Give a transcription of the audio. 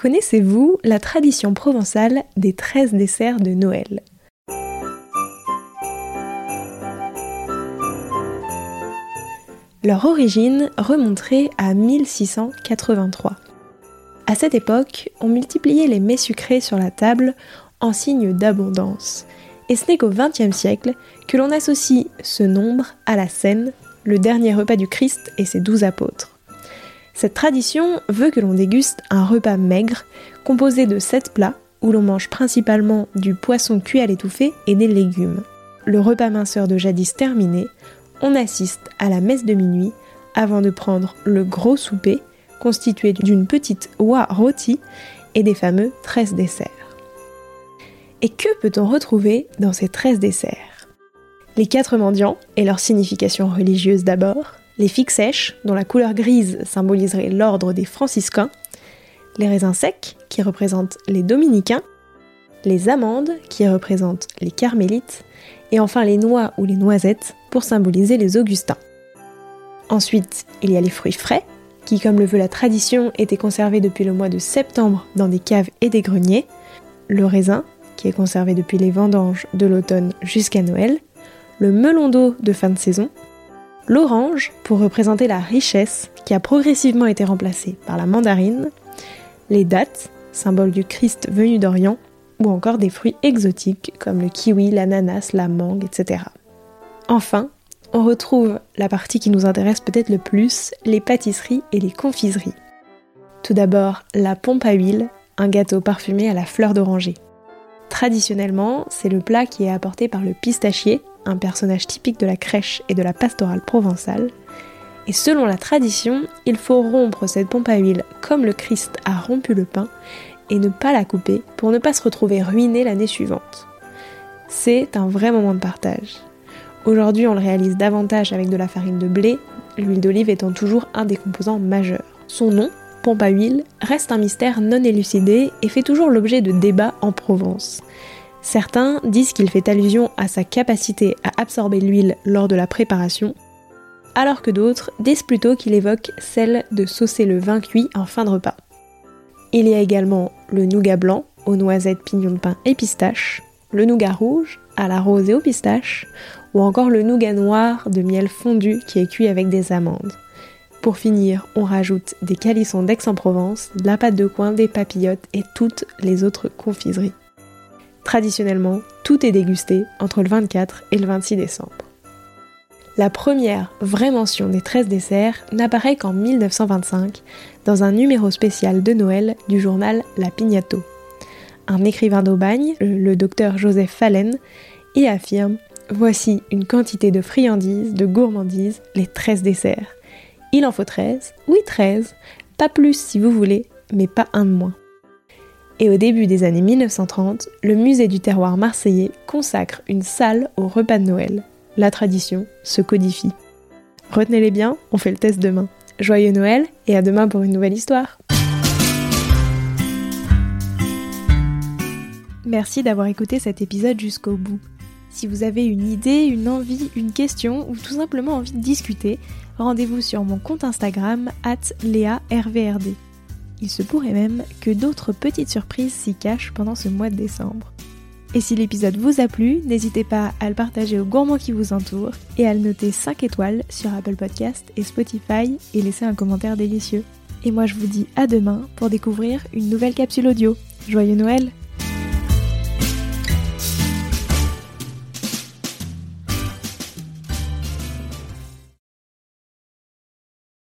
Connaissez-vous la tradition provençale des 13 desserts de Noël? Leur origine remonterait à 1683. À cette époque, on multipliait les mets sucrés sur la table en signe d'abondance. Et ce n'est qu'au XXe siècle que l'on associe ce nombre à la scène, le dernier repas du Christ et ses douze apôtres. Cette tradition veut que l'on déguste un repas maigre composé de 7 plats où l'on mange principalement du poisson cuit à l'étouffée et des légumes. Le repas minceur de jadis terminé, on assiste à la messe de minuit avant de prendre le gros souper constitué d'une petite oie rôtie et des fameux 13 desserts. Et que peut-on retrouver dans ces 13 desserts? Les quatre mendiants et leur signification religieuse d'abord, les figues sèches, dont la couleur grise symboliserait l'ordre des franciscains, les raisins secs, qui représentent les dominicains, les amandes, qui représentent les carmélites, et enfin les noix ou les noisettes, pour symboliser les augustins. Ensuite, il y a les fruits frais, qui, comme le veut la tradition, étaient conservés depuis le mois de septembre dans des caves et des greniers, le raisin, qui est conservé depuis les vendanges de l'automne jusqu'à Noël, le melon d'eau de fin de saison, l'orange pour représenter la richesse qui a progressivement été remplacée par la mandarine, les dattes, symbole du Christ venu d'Orient, ou encore des fruits exotiques comme le kiwi, l'ananas, la mangue, etc. Enfin, on retrouve la partie qui nous intéresse peut-être le plus, les pâtisseries et les confiseries. Tout d'abord, la pompe à huile, un gâteau parfumé à la fleur d'oranger. Traditionnellement, c'est le plat qui est apporté par le pistachier, un personnage typique de la crèche et de la pastorale provençale. Et selon la tradition, il faut rompre cette pompe à huile comme le Christ a rompu le pain et ne pas la couper pour ne pas se retrouver ruiné l'année suivante. C'est un vrai moment de partage. Aujourd'hui, on le réalise davantage avec de la farine de blé, l'huile d'olive étant toujours un des composants majeurs. Son nom, pompe à huile, reste un mystère non élucidé et fait toujours l'objet de débats en Provence. Certains disent qu'il fait allusion à sa capacité à absorber l'huile lors de la préparation, alors que d'autres disent plutôt qu'il évoque celle de saucer le vin cuit en fin de repas. Il y a également le nougat blanc aux noisettes, pignons de pain et pistaches, le nougat rouge à la rose et aux pistaches, ou encore le nougat noir de miel fondu qui est cuit avec des amandes. Pour finir, on rajoute des calissons d'Aix-en-Provence, de la pâte de coin, des papillotes et toutes les autres confiseries. Traditionnellement, tout est dégusté entre le 24 et le 26 décembre. La première vraie mention des 13 desserts n'apparaît qu'en 1925 dans un numéro spécial de Noël du journal La Pignato. Un écrivain d'Aubagne, le docteur Joseph Fallen, y affirme Voici une quantité de friandises, de gourmandises, les 13 desserts. Il en faut 13, oui 13, pas plus si vous voulez, mais pas un de moins et au début des années 1930, le musée du terroir marseillais consacre une salle au repas de Noël. La tradition se codifie. Retenez-les bien, on fait le test demain. Joyeux Noël et à demain pour une nouvelle histoire. Merci d'avoir écouté cet épisode jusqu'au bout. Si vous avez une idée, une envie, une question ou tout simplement envie de discuter, rendez-vous sur mon compte Instagram at il se pourrait même que d'autres petites surprises s'y cachent pendant ce mois de décembre. Et si l'épisode vous a plu, n'hésitez pas à le partager aux gourmands qui vous entourent et à le noter 5 étoiles sur Apple Podcast et Spotify et laisser un commentaire délicieux. Et moi je vous dis à demain pour découvrir une nouvelle capsule audio. Joyeux Noël